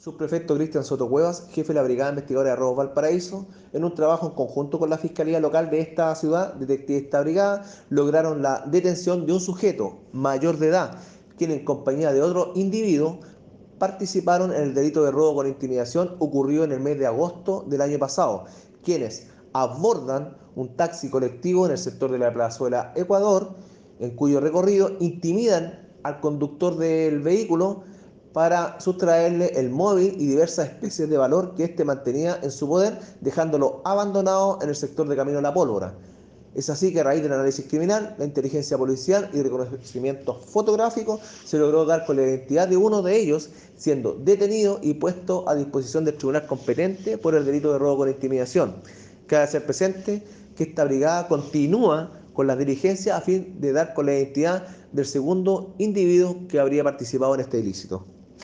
Subprefecto Cristian Soto Cuevas, jefe de la Brigada Investigadora de Robos Valparaíso, en un trabajo en conjunto con la Fiscalía Local de esta ciudad, detectives de esta brigada, lograron la detención de un sujeto mayor de edad, quien en compañía de otro individuo participaron en el delito de robo con intimidación ocurrido en el mes de agosto del año pasado, quienes abordan un taxi colectivo en el sector de la Plazuela Ecuador, en cuyo recorrido intimidan al conductor del vehículo para sustraerle el móvil y diversas especies de valor que éste mantenía en su poder, dejándolo abandonado en el sector de Camino a la Pólvora. Es así que a raíz del análisis criminal, la inteligencia policial y reconocimiento fotográfico se logró dar con la identidad de uno de ellos, siendo detenido y puesto a disposición del tribunal competente por el delito de robo con intimidación. Cabe hacer presente que esta brigada continúa con las diligencias a fin de dar con la identidad del segundo individuo que habría participado en este ilícito.